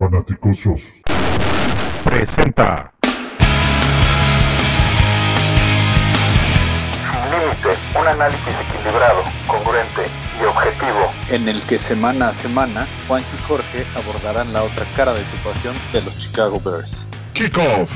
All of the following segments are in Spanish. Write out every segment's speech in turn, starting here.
Fanaticosos. Presenta. Sin límite, un análisis equilibrado, congruente y objetivo. en el que semana a semana Juan y Jorge abordarán la otra cara de situación de los Chicago Bears. Kickoff.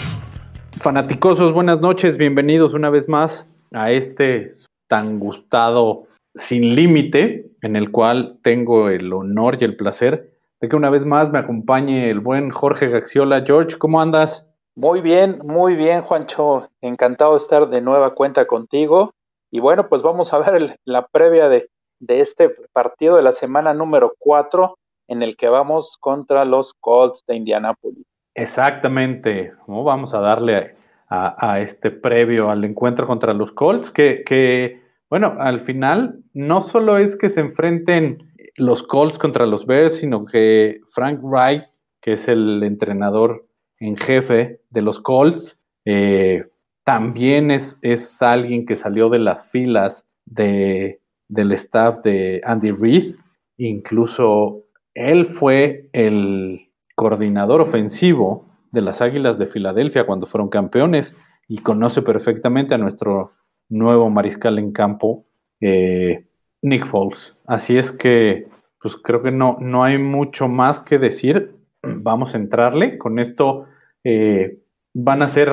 Fanaticosos, buenas noches, bienvenidos una vez más a este tan gustado Sin Límite, en el cual tengo el honor y el placer de que una vez más me acompañe el buen Jorge Gaxiola. George, ¿cómo andas? Muy bien, muy bien, Juancho. Encantado de estar de nueva cuenta contigo. Y bueno, pues vamos a ver el- la previa de, de este partido de la semana número 4 en el que vamos contra los Colts de Indianápolis. Exactamente, ¿no? vamos a darle a, a este previo al encuentro contra los Colts, que, que, bueno, al final no solo es que se enfrenten los Colts contra los Bears, sino que Frank Wright, que es el entrenador en jefe de los Colts, eh, también es, es alguien que salió de las filas de, del staff de Andy Reid, incluso él fue el coordinador ofensivo de las Águilas de Filadelfia cuando fueron campeones y conoce perfectamente a nuestro nuevo mariscal en campo, eh, Nick Foles. Así es que, pues creo que no, no hay mucho más que decir. Vamos a entrarle. Con esto eh, van a ser,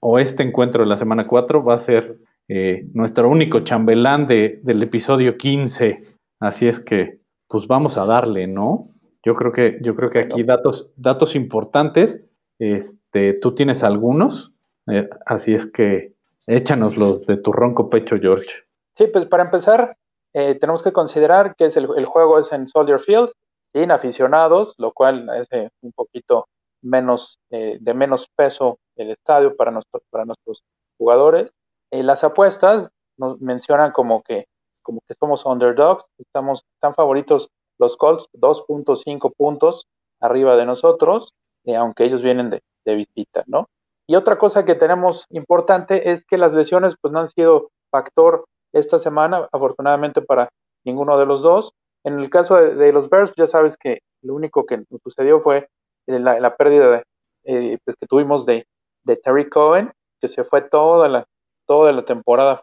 o este encuentro de la semana 4 va a ser eh, nuestro único chambelán de, del episodio 15. Así es que, pues vamos a darle, ¿no? Yo creo que, yo creo que aquí datos, datos importantes. Este, tú tienes algunos, eh, así es que échanoslos de tu ronco pecho, George. Sí, pues para empezar, eh, tenemos que considerar que es el, el juego es en Soldier Field, sin aficionados, lo cual es eh, un poquito menos eh, de menos peso el estadio para, nuestro- para nuestros jugadores. Eh, las apuestas nos mencionan como que, como que somos underdogs, estamos, están favoritos los Colts 2.5 puntos arriba de nosotros, eh, aunque ellos vienen de, de visita, ¿no? Y otra cosa que tenemos importante es que las lesiones pues no han sido factor esta semana, afortunadamente para ninguno de los dos. En el caso de, los Bears, ya sabes que lo único que sucedió fue la, pérdida de, eh, pues, que tuvimos de, de Terry Cohen, que se fue toda la, toda la temporada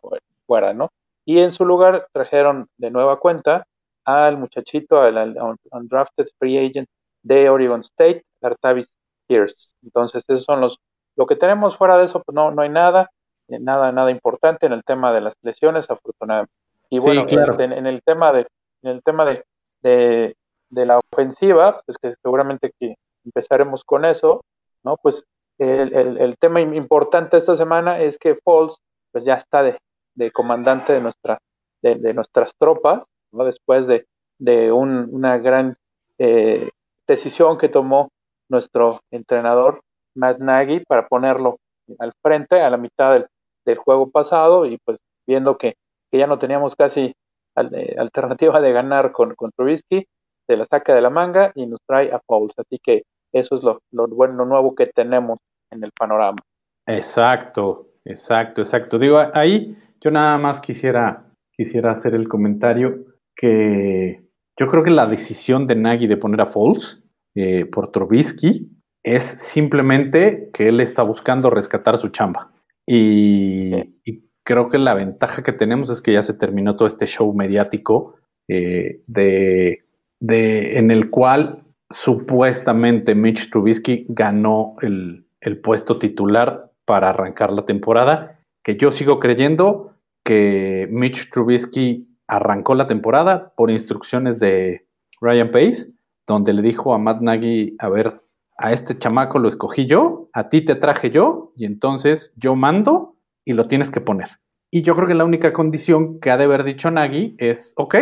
fuera, ¿no? Y en su lugar trajeron de nueva cuenta al muchachito, al, al undrafted free agent de Oregon State, Artavis Pierce. Entonces, esos son los, lo que tenemos fuera de eso, pues no, no hay nada, nada, nada importante en el tema de las lesiones, afortunadamente. Y Sí, bueno, claro. en, en el tema de, en el tema de, de, de la ofensiva, pues que seguramente que empezaremos con eso, ¿no? Pues el, el, el tema im- importante esta semana es que Foles, pues ya está de, de comandante de nuestra, de, de nuestras tropas, ¿no? Después de, de un- una gran eh, decisión que tomó nuestro entrenador Matt Nagy para ponerlo al frente a la mitad del, juego pasado y pues viendo que, que ya no teníamos casi eh, alternativa de ganar con, con Trubisky, se la saca de la manga y nos trae a Foles. Así que eso es lo, lo bueno, nuevo que tenemos en el panorama. Exacto, exacto, exacto. Digo, ahí yo nada más quisiera, quisiera hacer el comentario que yo creo que la decisión de Nagy de poner a Foles eh, por Trubisky es simplemente que él está buscando rescatar su chamba. Y, y creo que la ventaja que tenemos es que ya se terminó todo este show mediático eh, de, de, en el cual supuestamente Mitch Trubisky ganó el, el puesto titular para arrancar la temporada, que yo sigo creyendo que Mitch Trubisky arrancó la temporada por instrucciones de Ryan Pace, donde le dijo a Matt Nagy, a ver, a este chamaco lo escogí yo, a ti te traje yo, y entonces yo mando y lo tienes que poner. Y yo creo que la única condición que ha de haber dicho Nagy es, ok,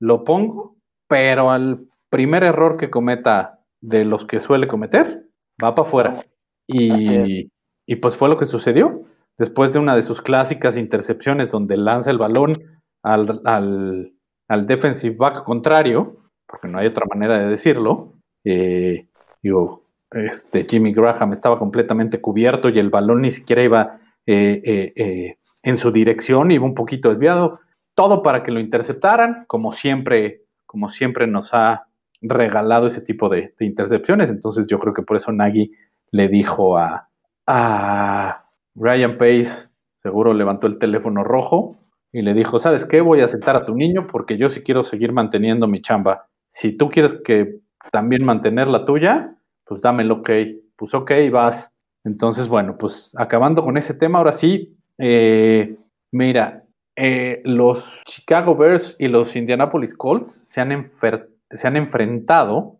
lo pongo, pero al primer error que cometa de los que suele cometer, va para afuera. Y, y pues fue lo que sucedió. Después de una de sus clásicas intercepciones donde lanza el balón al, al, al defensive back contrario, porque no hay otra manera de decirlo, eh, digo, este, Jimmy Graham estaba completamente cubierto y el balón ni siquiera iba eh, eh, eh, en su dirección, iba un poquito desviado. Todo para que lo interceptaran, como siempre, como siempre nos ha regalado ese tipo de, intercepciones. Entonces yo creo que por eso Nagy le dijo a, a Ryan Pace, seguro levantó el teléfono rojo y le dijo, ¿sabes qué? Voy a sentar a tu niño porque yo sí quiero seguir manteniendo mi chamba. Si tú quieres que también mantener la tuya, pues dame el ok. Pues ok, vas. Entonces, bueno, pues acabando con ese tema, ahora sí, eh, mira, eh, los Chicago Bears y los Indianapolis Colts se han, se han enfrentado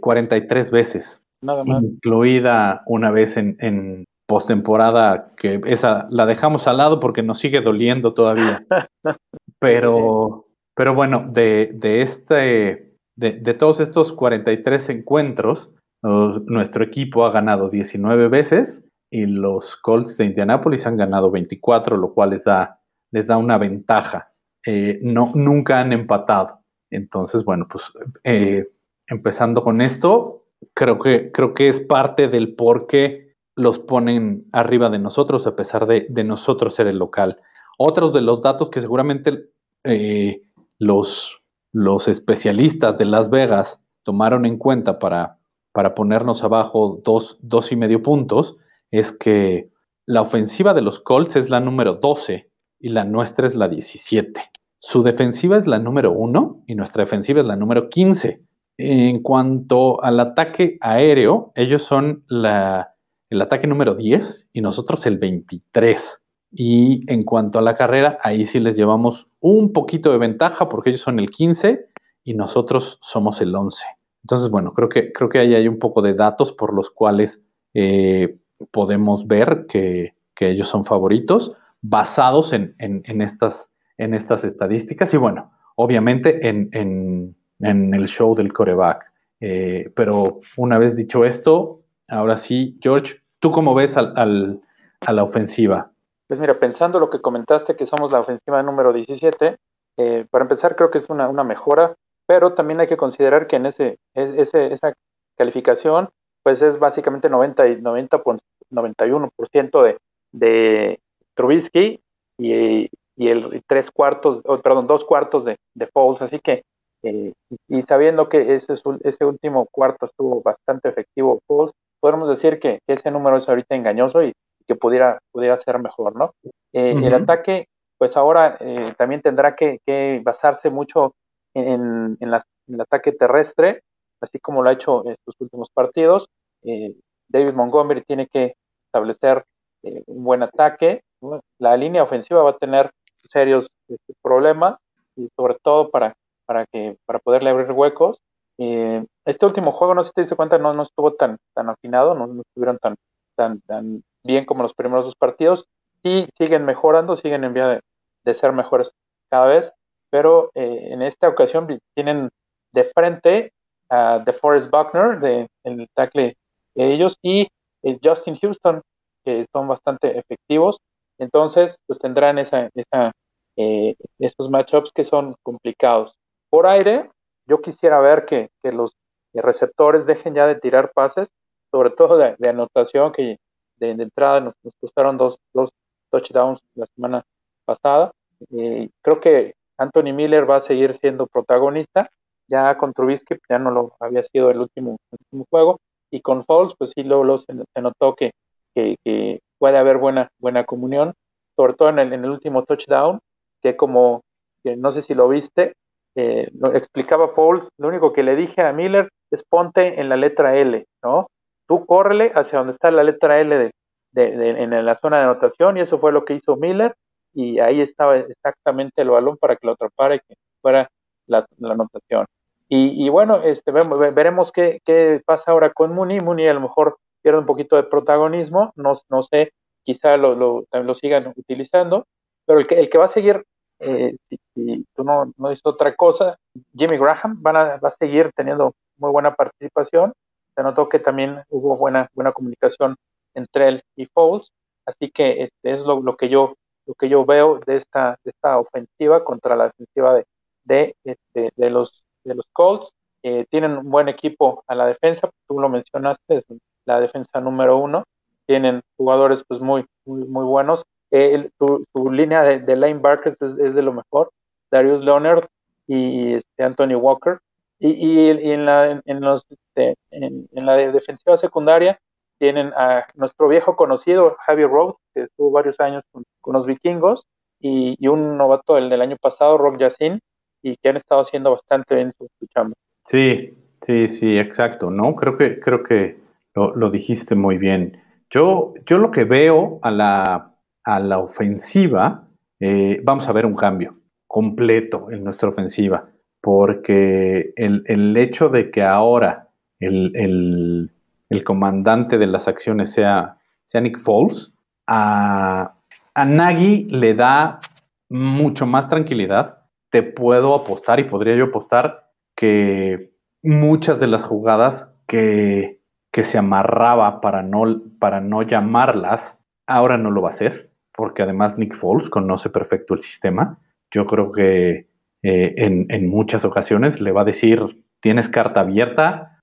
43 eh, veces, Nada más. incluida una vez en, en postemporada, que esa la dejamos al lado porque nos sigue doliendo todavía. Pero, pero bueno, de, de este, de, de, todos estos 43 encuentros, nuestro equipo ha ganado 19 veces y los Colts de Indianapolis han ganado 24, lo cual les da les da una ventaja. Eh, no, nunca han empatado. Entonces, bueno, pues eh, empezando con esto, creo que, creo que es parte del por qué los ponen arriba de nosotros, a pesar de, nosotros ser el local. Otros de los datos que seguramente eh, los, los especialistas de Las Vegas tomaron en cuenta para, para ponernos abajo dos, dos y medio puntos es que la ofensiva de los Colts es la número 12 y la nuestra es la 17. Su defensiva es la número 1 y nuestra defensiva es la número 15. En cuanto al ataque aéreo, ellos son el ataque número 10 y nosotros el 23. Y en cuanto a la carrera, ahí sí les llevamos un poquito de ventaja porque ellos son el 15 y nosotros somos el 11. Entonces, bueno, creo que, creo que ahí hay un poco de datos por los cuales eh, podemos ver que, que ellos son favoritos basados en, estas, en estas estadísticas y bueno, obviamente en, el show del coreback. Eh, pero una vez dicho esto, ahora sí, George, ¿tú cómo ves al, a la ofensiva? Pues mira, pensando lo que comentaste, que somos la ofensiva número 17, eh, para empezar creo que es una, mejora, pero también hay que considerar que en ese, ese esa calificación, pues es básicamente 90 y 90 91% de, de, Trubisky y, el tres cuartos, perdón, dos cuartos de, de Foles, así que eh, y sabiendo que ese, ese último cuarto estuvo bastante efectivo Foles, podemos decir que, ese número es ahorita engañoso y que pudiera, pudiera ser mejor, ¿no? Eh, el ataque, pues ahora eh, también tendrá que, basarse mucho en, el ataque terrestre, así como lo ha hecho en estos últimos partidos. David Montgomery tiene que establecer un buen ataque, la línea ofensiva va a tener serios este, problemas y sobre todo para, para, que, para poderle abrir huecos. Eh, este último juego, no sé si te diste cuenta, no, no estuvo tan, tan afinado, no, estuvieron tan, tan, tan bien como los primeros dos partidos. Sí siguen mejorando, siguen en vía de, ser mejores cada vez, pero eh, en esta ocasión tienen de frente a DeForest Buckner, de, el tackle de ellos, y eh, Justin Houston, que son bastante efectivos. Entonces, pues tendrán esa, esa, eh, matchups que son complicados. Por aire, yo quisiera ver que, los receptores dejen ya de tirar pases, sobre todo de, anotación, que de, entrada nos, costaron dos, dos, touchdowns la semana pasada. Eh, creo que Anthony Miller va a seguir siendo protagonista. Ya con Trubisky ya no lo había sido el último, juego. Y con Falls, pues sí, luego, se, notó que, puede haber buena, buena comunión, sobre todo en el, último touchdown, que como, no sé si lo viste, eh, explicaba Pauls, lo único que le dije a Miller es ponte en la letra L, ¿no? Tú córrele hacia donde está la letra L de, en la zona de anotación y eso fue lo que hizo Miller y ahí estaba exactamente el balón para que lo atrapara y que fuera la, anotación. Y, bueno, este, veremos qué, qué, pasa ahora con Mooney. Mooney a lo mejor pierde un poquito de protagonismo, no, no sé, quizá lo, lo, lo sigan utilizando, pero el que, el que va a seguir, eh, si, tú no, no dices otra cosa, Jimmy Graham van a, va a seguir teniendo muy buena participación, se notó que también hubo buena, buena comunicación entre él y Foles, así que este es lo, lo, que yo lo que yo veo de esta, de esta ofensiva contra la defensiva de, de, este, de los de los Colts. Eh, tienen un buen equipo a la defensa, tú lo mencionaste, la defensa número uno. Tienen jugadores pues muy, muy, muy buenos. Eh, tu, línea de, de linebackers es, de lo mejor. Darius Leonard y este Anthony Walker Y, y, en, la, en, los, este, en, la defensiva secundaria tienen a nuestro viejo conocido Javi Road, que estuvo varios años con, los vikingos, y, y, un novato el del año pasado, Rock Yacine, y que han estado haciendo bastante bien su, chamba. Sí, sí, sí, exacto, ¿no? Creo que, creo que lo, lo dijiste muy bien. Yo, yo lo que veo a la, a la ofensiva, eh, vamos a ver un cambio completo en nuestra ofensiva, porque el, el hecho de que ahora el, el, el, comandante de las acciones sea, sea Nick Foles, a, a Nagy le da mucho más tranquilidad. Te puedo apostar y podría yo apostar que muchas de las jugadas que, que se amarraba para no, para no llamarlas, ahora no lo va a hacer, porque además Nick Foles conoce perfecto el sistema. Yo creo que eh, en, muchas ocasiones le va a decir, tienes carta abierta,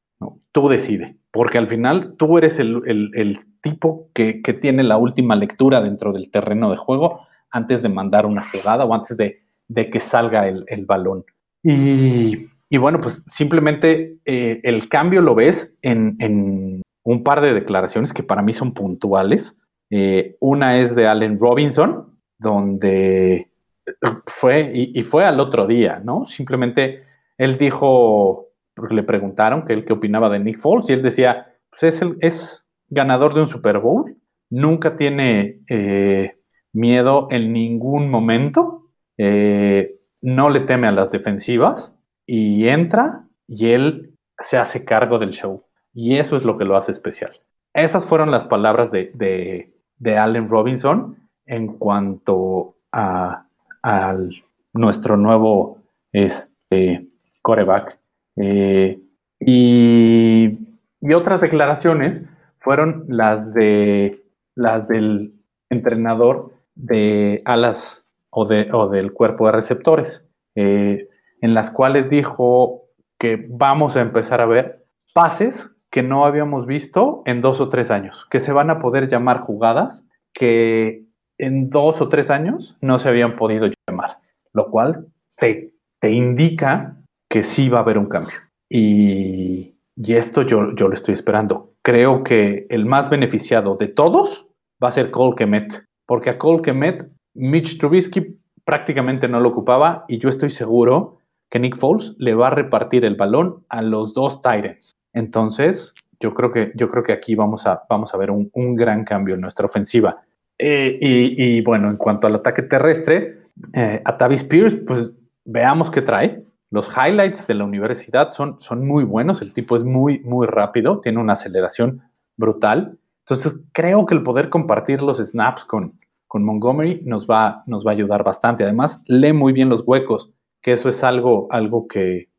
tú decide, porque al final tú eres el, tipo que, tiene la última lectura dentro del terreno de juego antes de mandar una jugada o antes de, que salga el, balón. Y y bueno, pues simplemente eh, el cambio lo ves en, un par de declaraciones que para mí son puntuales. Eh, una es de Allen Robinson, donde fue, y, fue al otro día, ¿no? Simplemente él dijo, porque le preguntaron que él qué opinaba de Nick Foles, y él decía, pues es, el, es ganador de un Super Bowl, nunca tiene eh, miedo en ningún momento, no le teme a las defensivas, y entra y él se hace cargo del show. Y eso es lo que lo hace especial. Esas fueron las palabras de, de, Allen Robinson en cuanto a, nuestro nuevo este, coreback. Eh, y, otras declaraciones fueron las de las del entrenador de alas o, de, del cuerpo de receptores. Eh, en las cuales dijo que vamos a empezar a ver pases que no habíamos visto en dos o tres años, que se van a poder llamar jugadas que en dos o tres años no se habían podido llamar, lo cual te, te indica que sí va a haber un cambio. Y, y esto yo, yo lo estoy esperando. Creo que el más beneficiado de todos va a ser Cole Kemet, porque a Cole Kemet Mitch Trubisky prácticamente no lo ocupaba y yo estoy seguro que Nick Foles le va a repartir el balón a los dos Titans. Entonces, yo creo que, yo creo que aquí vamos a, vamos a ver un, gran cambio en nuestra ofensiva. Eh, y, bueno, en cuanto al ataque terrestre, eh, a Tavis Pierce, pues veamos qué trae. Los highlights de la universidad son, son muy buenos. El tipo es muy, muy rápido, tiene una aceleración brutal. Entonces, creo que el poder compartir los snaps con, con Montgomery nos va, nos va a ayudar bastante. Además, lee muy bien los huecos que eso es algo, algo que,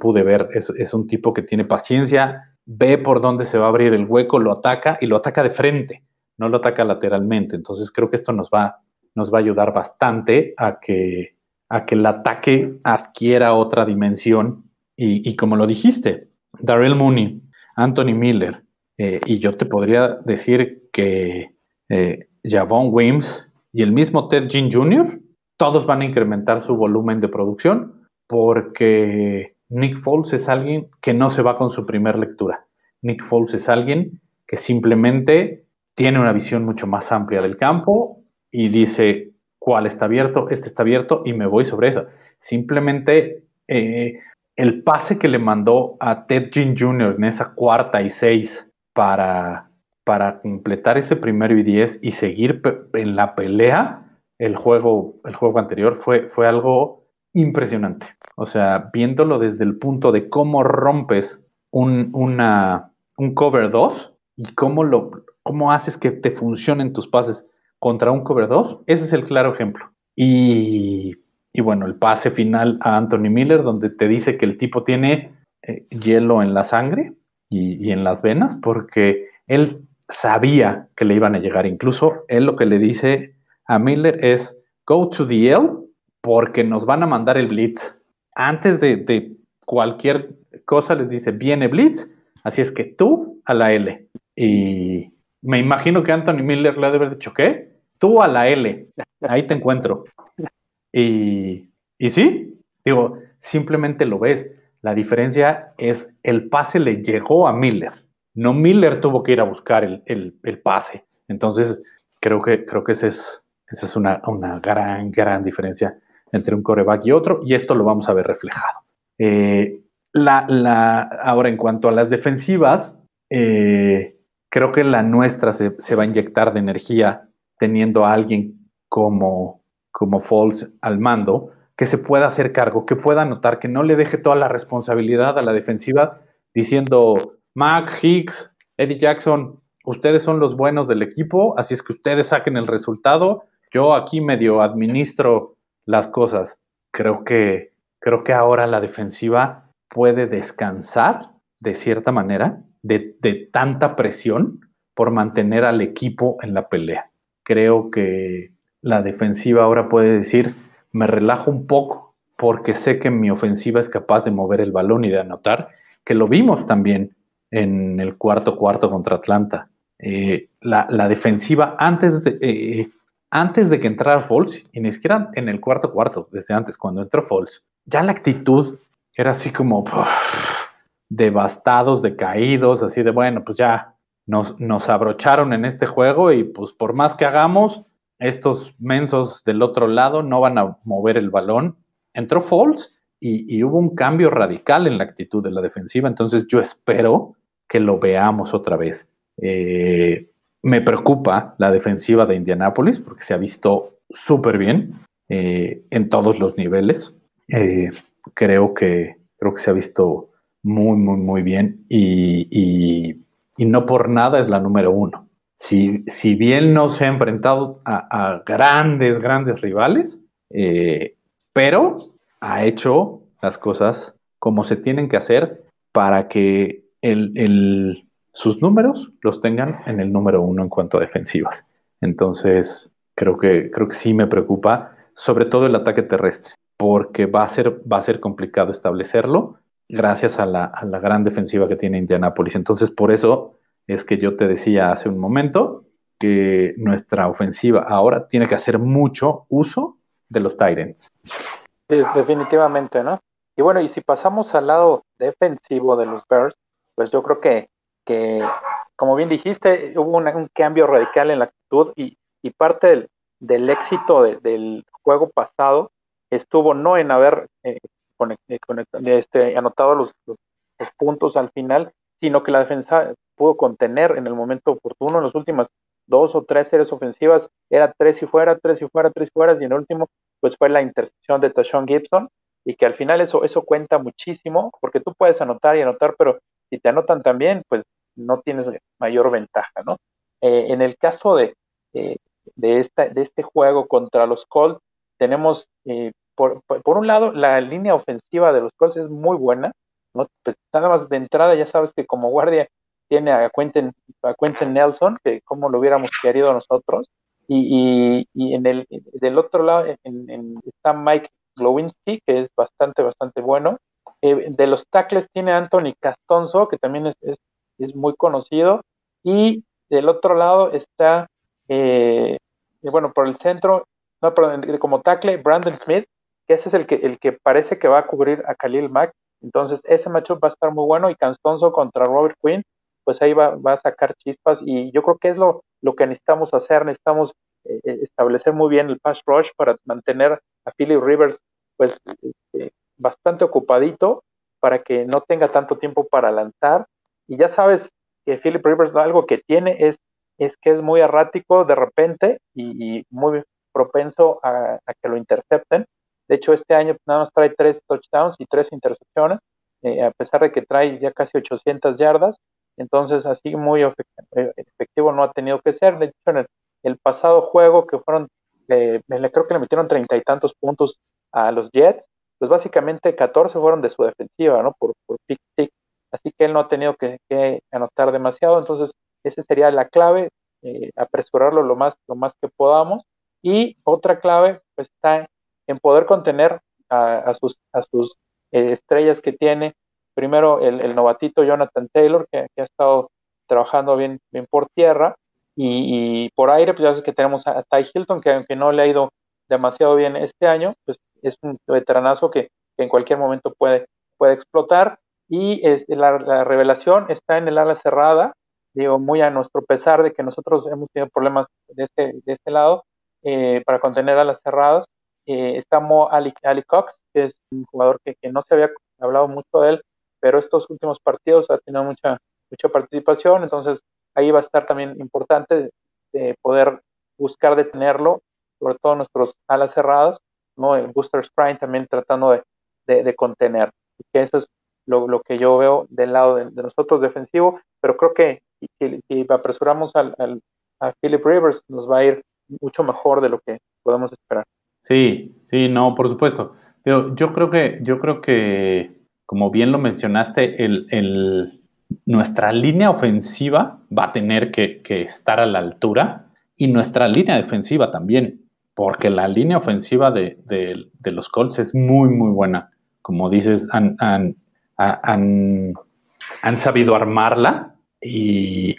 pude ver. Es, un tipo que tiene paciencia, ve por dónde se va a abrir el hueco, lo ataca y lo ataca de frente, no lo ataca lateralmente. Entonces creo que esto nos va, nos va a ayudar bastante a que, a que el ataque adquiera otra dimensión. Y, como lo dijiste, Darrell Mooney, Anthony Miller, eh, y yo te podría decir que eh, Javon Wims y el mismo Ted Jean Jr todos van a incrementar su volumen de producción porque Nick Foles es alguien que no se va con su primer lectura. Nick Foles es alguien que simplemente tiene una visión mucho más amplia del campo y dice cuál está abierto, este está abierto y me voy sobre eso. Simplemente eh, el pase que le mandó a Ted Jean Jr. en esa cuarta y seis para, para completar ese primero y diez y seguir en la pelea, el juego, el juego anterior fue, fue algo impresionante. O sea, viéndolo desde el punto de cómo rompes un, un cover 2 y cómo, lo, cómo haces que te funcionen tus pases contra un cover 2, ese es el claro ejemplo. Y, y bueno, el pase final a Anthony Miller, donde te dice que el tipo tiene eh, hielo en la sangre y, y en las venas, porque él sabía que le iban a llegar. Incluso él lo que le dice a Miller es go to the L porque nos van a mandar el blitz. Antes de, cualquier cosa les dice viene blitz, así es que tú a la L. Y me imagino que Anthony Miller le ha de haber dicho, ¿qué? Tú a la L, ahí te encuentro. Y, y sí, digo, simplemente lo ves. La diferencia es el pase le llegó a Miller. No Miller tuvo que ir a buscar el, el, pase. Entonces, creo que, creo que esa es, esa es una, una, gran, gran diferencia entre un coreback y otro, y esto lo vamos a ver reflejado. Eh, la, la, ahora, en cuanto a las defensivas, eh, creo que la nuestra se, va a inyectar de energía teniendo a alguien como, como Falls al mando, que se pueda hacer cargo, que pueda notar, que no le deje toda la responsabilidad a la defensiva diciendo, Mac, Hicks, Eddie Jackson, ustedes son los buenos del equipo, así es que ustedes saquen el resultado, yo aquí medio administro las cosas. Creo que, creo que ahora la defensiva puede descansar de cierta manera de, tanta presión por mantener al equipo en la pelea. Creo que la defensiva ahora puede decir, me relajo un poco porque sé que mi ofensiva es capaz de mover el balón y de anotar, que lo vimos también en el cuarto cuarto contra Atlanta. Eh, la, defensiva antes de, eh, antes de que entrara Falls, y ni siquiera en el cuarto cuarto, desde antes, cuando entró Falls, ya la actitud era así como devastados, decaídos, así de bueno, pues ya nos, nos abrocharon en este juego y pues por más que hagamos, estos mensos del otro lado no van a mover el balón. Entró Falls y, hubo un cambio radical en la actitud de la defensiva, entonces yo espero que lo veamos otra vez. Eh, me preocupa la defensiva de Indianápolis porque se ha visto súper bien eh, en todos los niveles. Eh, creo, que, creo que se ha visto muy, muy, muy bien y no por nada es la número uno si, bien no se ha enfrentado a, grandes, grandes rivales, eh, pero ha hecho las cosas como se tienen que hacer para que sus números los tengan en el número uno en cuanto a defensivas. Entonces, creo que, creo que sí me preocupa, sobre todo el ataque terrestre, porque va a ser, va a ser complicado establecerlo gracias a la, a la gran defensiva que tiene Indianapolis. Entonces, por eso es que yo te decía hace un momento que nuestra ofensiva ahora tiene que hacer mucho uso de los Titans. Sí, definitivamente, ¿no? Y bueno, y si pasamos al lado defensivo de los Bears, pues yo creo que, que como bien dijiste, hubo un cambio radical en la actitud y, parte del, éxito del juego pasado estuvo no en haber eh, este, anotado los, puntos al final, sino que la defensa pudo contener en el momento oportuno. En las últimas dos o tres series ofensivas era tres y fuera, tres y fuera, tres y fuera, y en el último pues fue la intercepción de Tashon Gibson y que al final eso, eso cuenta muchísimo porque tú puedes anotar y anotar, pero si te anotan también, pues no tienes mayor ventaja, ¿no? Eh, en el caso de, eh, de, esta, de este juego contra los Colts, tenemos, eh, por, por, un lado, la línea ofensiva de los Colts es muy buena, ¿no? Pues nada más de entrada ya sabes que como guardia tiene a Quentin, a Quentin Nelson, que como lo hubiéramos querido nosotros, y, y, en el del otro lado en, está Mike Glowinski, que es bastante, bastante bueno. Eh, de los tackles tiene Anthony Castonzo, que también es, es, muy conocido, y del otro lado está, eh, bueno, por el centro, no, perdón, como tackle, Brandon Smith, que ese es el que, el que parece que va a cubrir a Khalil Mack. Entonces, ese matchup va a estar muy bueno y Castonzo contra Robert Quinn pues ahí va, a sacar chispas y yo creo que es lo, lo que necesitamos hacer, necesitamos eh, eh, establecer muy bien el pass rush para mantener a Philip Rivers pues este, bastante ocupadito para que no tenga tanto tiempo para lanzar y ya sabes que Philip Rivers algo que tiene es, es que es muy errático de repente y, muy propenso a, que lo intercepten. De hecho, este año nada más trae tres touchdowns y tres intercepciones, eh, a pesar de que trae ya casi 800 yardas. Entonces, así muy eh, efectivo no ha tenido que ser. De hecho, en el, pasado juego que fueron, eh, creo que le metieron treinta y tantos puntos a los Jets, pues básicamente 14 fueron de su defensiva, ¿no? Por, por pick -tick. Así que él no ha tenido que, anotar demasiado. Entonces, esa sería la clave, eh, apresurarlo lo más, lo más que podamos. Y otra clave pues, está en poder contener a, sus, a sus estrellas que tiene primero el, novatito Jonathan Taylor, que, ha estado trabajando bien, bien por tierra, y, por aire, pues ya sabes que tenemos a, Ty Hilton, que aunque no le ha ido demasiado bien este año, pues es un veteranazo que, en cualquier momento puede, puede explotar. Y este, la, revelación está en el ala cerrada, digo, muy a nuestro pesar de que nosotros hemos tenido problemas de este, de este lado eh, para contener alas cerradas. Eh, está Mo Ali, Cox, que es un jugador que, no se había hablado mucho de él, pero estos últimos partidos ha tenido mucha, mucha participación, entonces ahí va a estar también importante de poder buscar detenerlo, sobre todo nuestros alas cerradas, ¿no? El Booster Sprint también tratando de, de, contener. Que eso es lo, que yo veo del lado de, nosotros defensivo, pero creo que si, apresuramos al, a Philip Rivers nos va a ir mucho mejor de lo que podemos esperar. Sí, sí, no, por supuesto. Yo, yo creo que, yo creo que, como bien lo mencionaste, el, el, nuestra línea ofensiva va a tener que, estar a la altura y nuestra línea defensiva también, porque la línea ofensiva de, los Colts es muy, muy buena. Como dices, han, han, han, sabido armarla y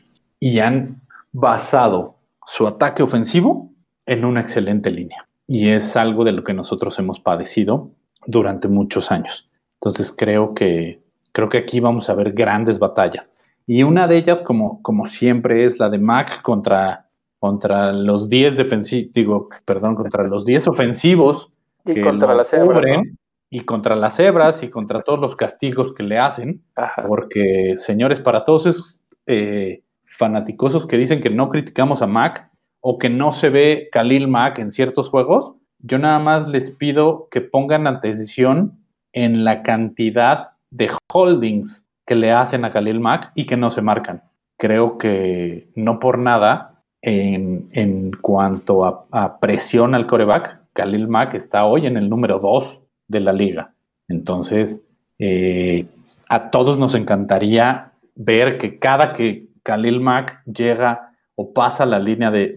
han basado su ataque ofensivo en una excelente línea. Y es algo de lo que nosotros hemos padecido durante muchos años. Entonces creo que, creo que aquí vamos a ver grandes batallas. Y una de ellas, como, como siempre, es la de Mac contra, contra los 10 defensivos, digo, perdón, contra los 10 ofensivos y contra las cebras, y contra las cebras y contra todos los castigos que le hacen. Porque, señores, para todos esos eh, fanaticosos que dicen que no criticamos a Mac o que no se ve Khalil Mac en ciertos juegos, yo nada más les pido que pongan atención en la cantidad de holdings que le hacen a Khalil Mack y que no se marcan. Creo que no por nada, en, cuanto a, presión al coreback, Khalil Mack está hoy en el número 2 de la liga. Entonces, eh, a todos nos encantaría ver que cada que Khalil Mack llega o pasa la línea de,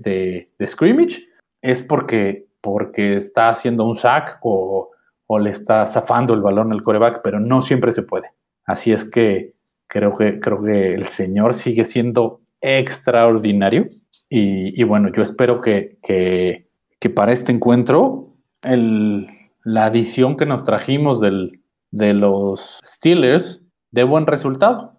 de, scrimmage, es porque, porque está haciendo un sack o, o le está zafando el balón al coreback, pero no siempre se puede. Así es que creo que, creo que el señor sigue siendo extraordinario. Y, bueno, yo espero que, que, para este encuentro la adición que nos trajimos del, de los Steelers dé buen resultado,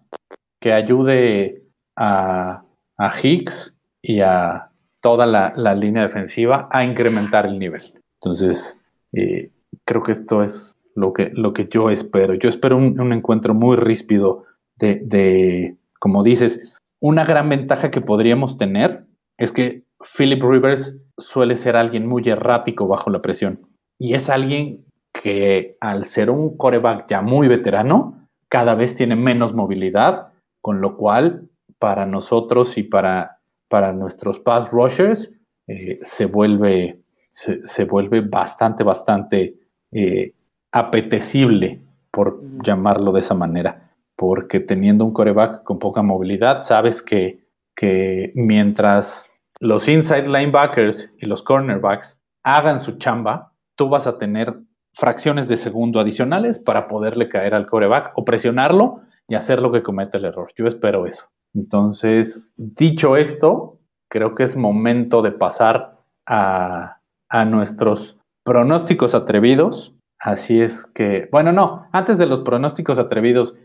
que ayude a, a Hicks y a toda la, línea defensiva a incrementar el nivel. Entonces, eh, creo que esto es lo que, lo que yo espero. Yo espero un, encuentro muy ríspido de, como dices, una gran ventaja que podríamos tener es que Philip Rivers suele ser alguien muy errático bajo la presión. Y es alguien que al ser un coreback ya muy veterano, cada vez tiene menos movilidad, con lo cual para nosotros y para, para nuestros pass rushers eh, se, vuelve, se, vuelve bastante, bastante eh, apetecible, por llamarlo de esa manera, porque teniendo un coreback con poca movilidad, sabes que, que mientras los inside linebackers y los cornerbacks hagan su chamba, tú vas a tener fracciones de segundo adicionales para poderle caer al coreback o presionarlo y hacer lo que comete el error. Yo espero eso. Entonces, dicho esto, creo que es momento de pasar a, a nuestros pronósticos atrevidos. Así es que, bueno, no, antes de los pronósticos atrevidos,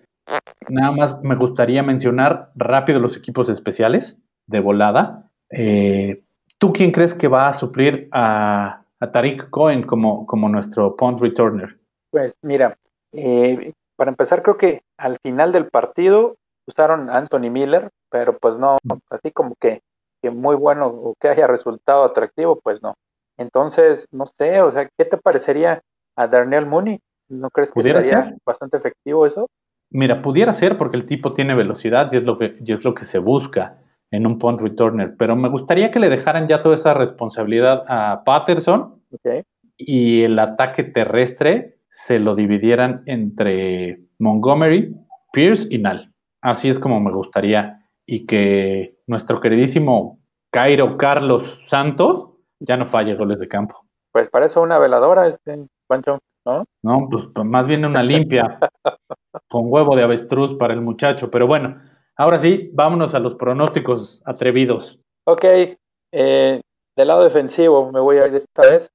nada más me gustaría mencionar rápido los equipos especiales de volada. Eh, ¿Tú quién crees que va a suplir a, a Tariq Cohen como, como nuestro punt returner? Pues mira, eh, para empezar creo que al final del partido usaron Anthony Miller, pero pues no, así como que, que muy bueno o que haya resultado atractivo, pues no. Entonces, no sé, o sea, ¿qué te parecería a Darnell Mooney? ¿No crees que sería bastante efectivo eso? Mira, pudiera ser porque el tipo tiene velocidad y es lo que, y es lo que se busca en un punt returner, pero me gustaría que le dejaran ya toda esa responsabilidad a Patterson y el ataque terrestre se lo dividieran entre Montgomery, Pierce y Nall. Así es como me gustaría y que nuestro queridísimo Cairo Carlos Santos ya no falle goles de campo. Pues parece una veladora, este Pancho, ¿no? No, pues más bien una limpia, con huevo de avestruz para el muchacho. Pero bueno, ahora sí, vámonos a los pronósticos atrevidos. Ok, eh, del lado defensivo me voy a ir esta vez.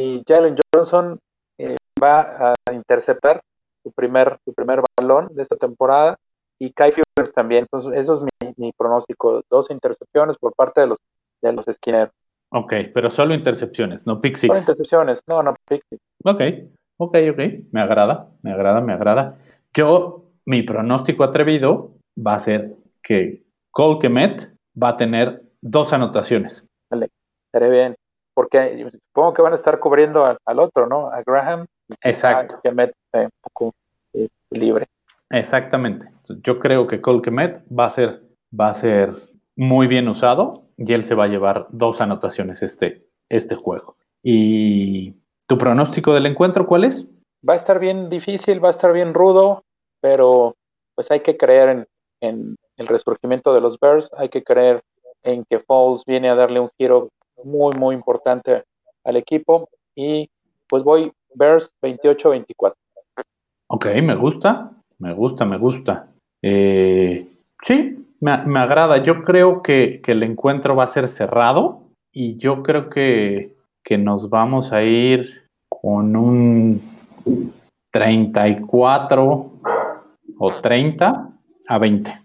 Y Jalen Johnson eh, va a interceptar su primer, su primer balón de esta temporada y Kai también. Entonces, eso es mi, pronóstico. Dos intercepciones por parte de los, de los Skinner. Ok, pero solo intercepciones, no pick six. Solo intercepciones, no, no pick six. Ok, ok, ok. Me agrada, me agrada, me agrada. Yo, mi pronóstico atrevido va a ser que Cole Kemet va a tener dos anotaciones. Vale, estaré bien. Porque supongo que van a estar cubriendo al, otro, ¿no? A Graham. Exacto. Kemet eh, un poco eh, libre. Exactamente. Yo creo que Cole Kemet va a ser, va a ser muy bien usado y él se va a llevar dos anotaciones este, este juego. ¿Y tu pronóstico del encuentro cuál es? Va a estar bien difícil, va a estar bien rudo, pero pues hay que creer en, en el resurgimiento de los Bears, hay que creer en que Falls viene a darle un giro muy, muy importante al equipo y pues voy Bears 28-24. Ok, me gusta, me gusta, me gusta. Eh, sí, me, agrada. Yo creo que, el encuentro va a ser cerrado y yo creo que, nos vamos a ir con un 34 o 30 a 20.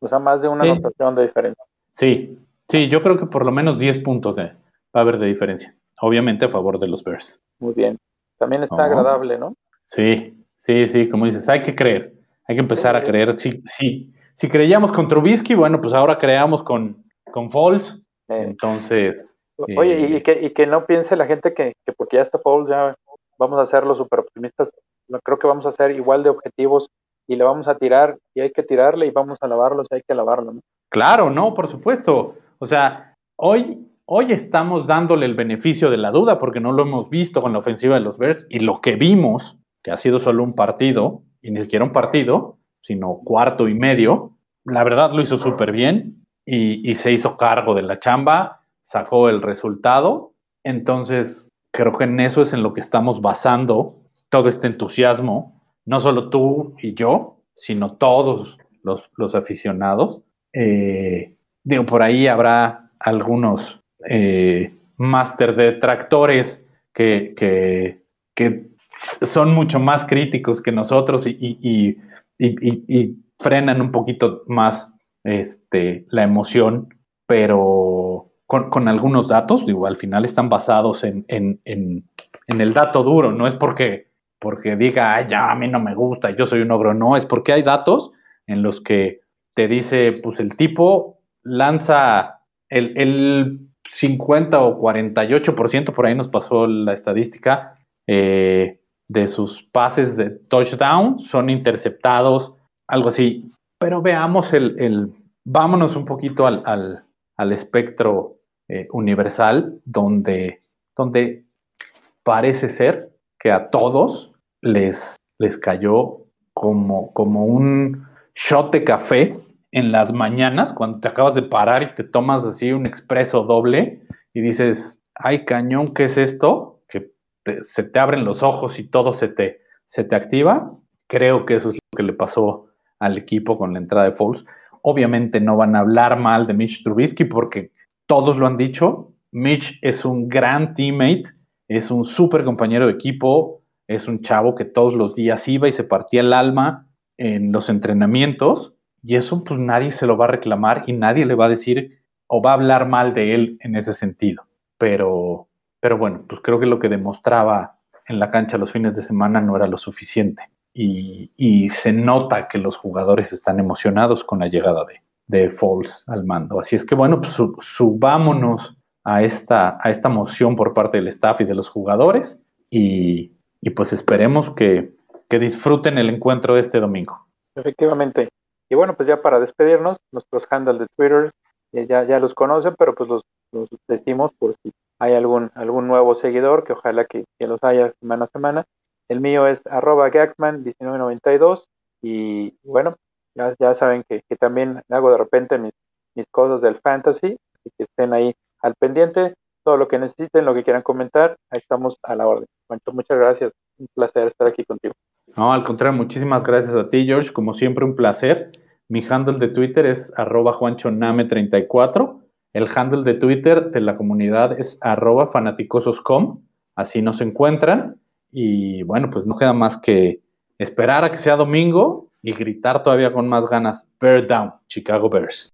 O sea, más de una anotación de diferencia. Sí, sí, yo creo que por lo menos 10 puntos va a haber de diferencia. Obviamente a favor de los Bears. Muy bien. También está agradable, ¿no? Sí, sí, sí, como dices, hay que creer. Hay que empezar a creer. Sí, sí, si creíamos con Trubisky, bueno, pues ahora creamos con, con Foles. Entonces. Oye, y, eh, que, y que no piense la gente que, porque ya está Foles, ya vamos a ser los super optimistas. Creo que vamos a ser igual de objetivos y le vamos a tirar y hay que tirarle y vamos a lavarlo si hay que lavarlo. ¿no? Claro, no, por supuesto. O sea, hoy, hoy estamos dándole el beneficio de la duda porque no lo hemos visto con la ofensiva de los Bears y lo que vimos, que ha sido solo un partido y ni siquiera un partido, sino cuarto y medio. La verdad lo hizo súper bien y, se hizo cargo de la chamba, sacó el resultado. Entonces, creo que en eso es en lo que estamos basando todo este entusiasmo, no solo tú y yo, sino todos los, aficionados. Eh, por ahí habrá algunos eh, máster de tractores que, que, son mucho más críticos que nosotros y y, frenan un poquito más este, la emoción, pero con, algunos datos, digo, al final están basados en, el dato duro, no es porque, porque diga, ya a mí no me gusta, yo soy un ogro, no, es porque hay datos en los que te dice, pues el tipo lanza el, el 50 o 48%, por ahí nos pasó la estadística, eh, de sus pases de touchdown son interceptados, algo así. Pero veamos el, vámonos un poquito al, espectro eh, universal, donde, donde parece ser que a todos les, les cayó como, como un shot de café en las mañanas, cuando te acabas de parar y te tomas así un expreso doble y dices, ay cañón, ¿qué es esto? Se te abren los ojos y todo se te, se te activa. Creo que eso es lo que le pasó al equipo con la entrada de Foles. Obviamente no van a hablar mal de Mitch Trubisky porque todos lo han dicho. Mitch es un gran teammate, es un súper compañero de equipo, es un chavo que todos los días iba y se partía el alma en los entrenamientos y eso pues nadie se lo va a reclamar y nadie le va a decir o va a hablar mal de él en ese sentido. Pero pero bueno, pues creo que lo que demostraba en la cancha los fines de semana no era lo suficiente. Y, se nota que los jugadores están emocionados con la llegada de, de Falls al mando. Así es que bueno, pues subámonos a esta, a esta moción por parte del staff y de los jugadores y, pues esperemos que, disfruten el encuentro de este domingo. Efectivamente. Y bueno, pues ya para despedirnos, nuestros handles de Twitter ya, ya los conocen, pero pues los, los decimos por si hay algún, algún nuevo seguidor, que ojalá que, los haya semana a semana. El mío es arroba gaxman1992 y bueno, ya, ya saben que, también hago de repente mis, mis cosas del fantasy, así que estén ahí al pendiente, todo lo que necesiten, lo que quieran comentar, ahí estamos a la orden. muchas gracias, un placer estar aquí contigo. No, al contrario, muchísimas gracias a ti, George, como siempre un placer. Mi handle de Twitter es arroba juanchoname34 el handle de Twitter de la comunidad es arroba fanaticososcom. Así nos encuentran. Y bueno, pues no queda más que esperar a que sea domingo y gritar todavía con más ganas. Bear down, Chicago Bears.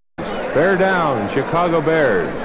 Bear down, Chicago Bears.